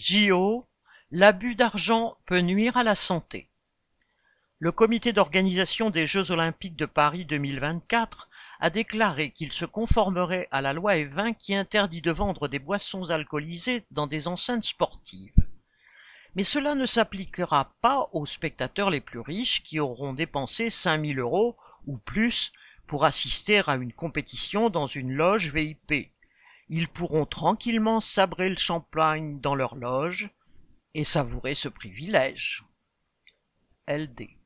JO, l'abus d'argent peut nuire à la santé. Le comité d'organisation des Jeux olympiques de Paris 2024 a déclaré qu'il se conformerait à la loi E20 qui interdit de vendre des boissons alcoolisées dans des enceintes sportives. Mais cela ne s'appliquera pas aux spectateurs les plus riches qui auront dépensé 5000 euros ou plus pour assister à une compétition dans une loge VIP. Ils pourront tranquillement sabrer le champagne dans leur loge et savourer ce privilège. LD